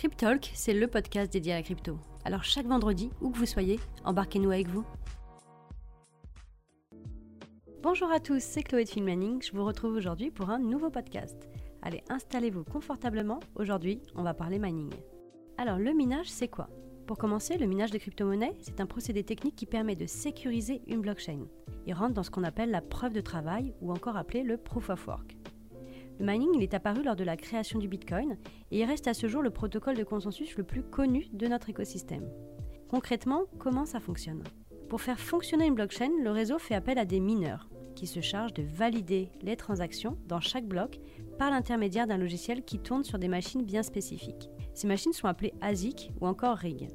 Cryptalk, c'est le podcast dédié à la crypto. Alors chaque vendredi, où que vous soyez, embarquez-nous avec vous. Bonjour à tous, c'est Chloé de Filmmanning. Je vous retrouve aujourd'hui pour un nouveau podcast. Allez, installez-vous confortablement. Aujourd'hui, on va parler mining. Alors, le minage, c'est quoi? Pour commencer, le minage de crypto-monnaies, c'est un procédé technique qui permet de sécuriser une blockchain. Il rentre dans ce qu'on appelle la preuve de travail ou encore appelé le proof of work. Le mining est apparu lors de la création du Bitcoin et il reste à ce jour le protocole de consensus le plus connu de notre écosystème. Concrètement, comment ça fonctionne? Pour faire fonctionner une blockchain, le réseau fait appel à des mineurs qui se chargent de valider les transactions dans chaque bloc par l'intermédiaire d'un logiciel qui tourne sur des machines bien spécifiques. Ces machines sont appelées ASIC ou encore RIG.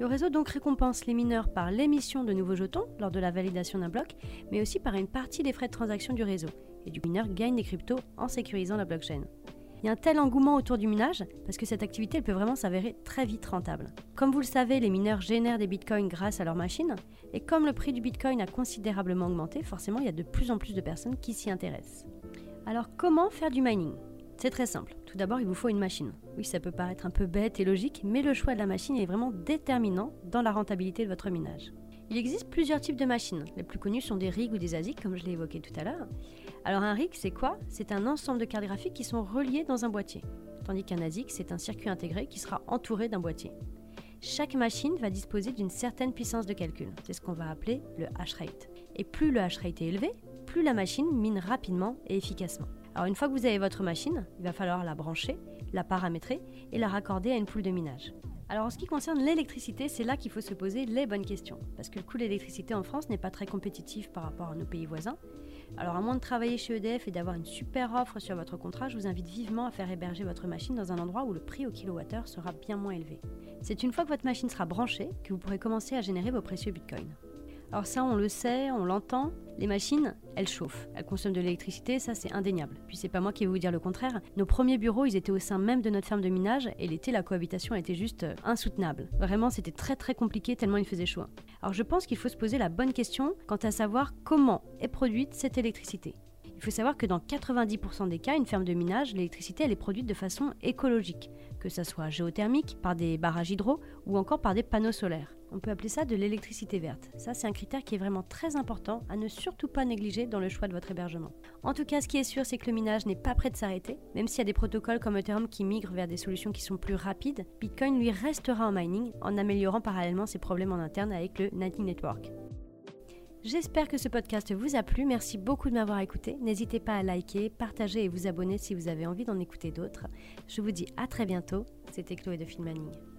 Le réseau donc récompense les mineurs par l'émission de nouveaux jetons lors de la validation d'un bloc, mais aussi par une partie des frais de transaction du réseau, et du mineur gagne des cryptos en sécurisant la blockchain. Il y a un tel engouement autour du minage parce que cette activité peut vraiment s'avérer très vite rentable. Comme vous le savez, les mineurs génèrent des bitcoins grâce à leurs machines et comme le prix du bitcoin a considérablement augmenté, forcément il y a de plus en plus de personnes qui s'y intéressent. Alors comment faire du mining? C'est très simple. Tout d'abord, il vous faut une machine. Oui, ça peut paraître un peu bête et logique, mais le choix de la machine est vraiment déterminant dans la rentabilité de votre minage. Il existe plusieurs types de machines. Les plus connus sont des rigs ou des ASIC, comme je l'ai évoqué tout à l'heure. Alors un rig, c'est quoi? C'est un ensemble de cartes graphiques qui sont reliées dans un boîtier. Tandis qu'un ASIC, c'est un circuit intégré qui sera entouré d'un boîtier. Chaque machine va disposer d'une certaine puissance de calcul. C'est ce qu'on va appeler le hash rate. Et plus le hash rate est élevé, plus la machine mine rapidement et efficacement. Alors une fois que vous avez votre machine, il va falloir la brancher, la paramétrer et la raccorder à une poule de minage. Alors en ce qui concerne l'électricité, c'est là qu'il faut se poser les bonnes questions, parce que le coût de l'électricité en France n'est pas très compétitif par rapport à nos pays voisins. Alors à moins de travailler chez EDF et d'avoir une super offre sur votre contrat, je vous invite vivement à faire héberger votre machine dans un endroit où le prix au kilowattheure sera bien moins élevé. C'est une fois que votre machine sera branchée que vous pourrez commencer à générer vos précieux bitcoins. Alors ça, on le sait, on l'entend, les machines, elles chauffent, elles consomment de l'électricité, ça c'est indéniable. Puis c'est pas moi qui vais vous dire le contraire. Nos premiers bureaux, ils étaient au sein même de notre ferme de minage et l'été, la cohabitation était juste euh, insoutenable. Vraiment, c'était très très compliqué tellement il faisait chaud. Alors je pense qu'il faut se poser la bonne question quant à savoir comment est produite cette électricité. Il faut savoir que dans 90% des cas, une ferme de minage, l'électricité elle est produite de façon écologique, que ce soit géothermique, par des barrages hydro ou encore par des panneaux solaires. On peut appeler ça de l'électricité verte. Ça, c'est un critère qui est vraiment très important à ne surtout pas négliger dans le choix de votre hébergement. En tout cas, ce qui est sûr, c'est que le minage n'est pas prêt de s'arrêter. Même s'il y a des protocoles comme Ethereum qui migrent vers des solutions qui sont plus rapides, Bitcoin lui restera en mining en améliorant parallèlement ses problèmes en interne avec le Lightning Network. J'espère que ce podcast vous a plu. Merci beaucoup de m'avoir écouté. N'hésitez pas à liker, partager et vous abonner si vous avez envie d'en écouter d'autres. Je vous dis à très bientôt. C'était Chloé de Filmmanning.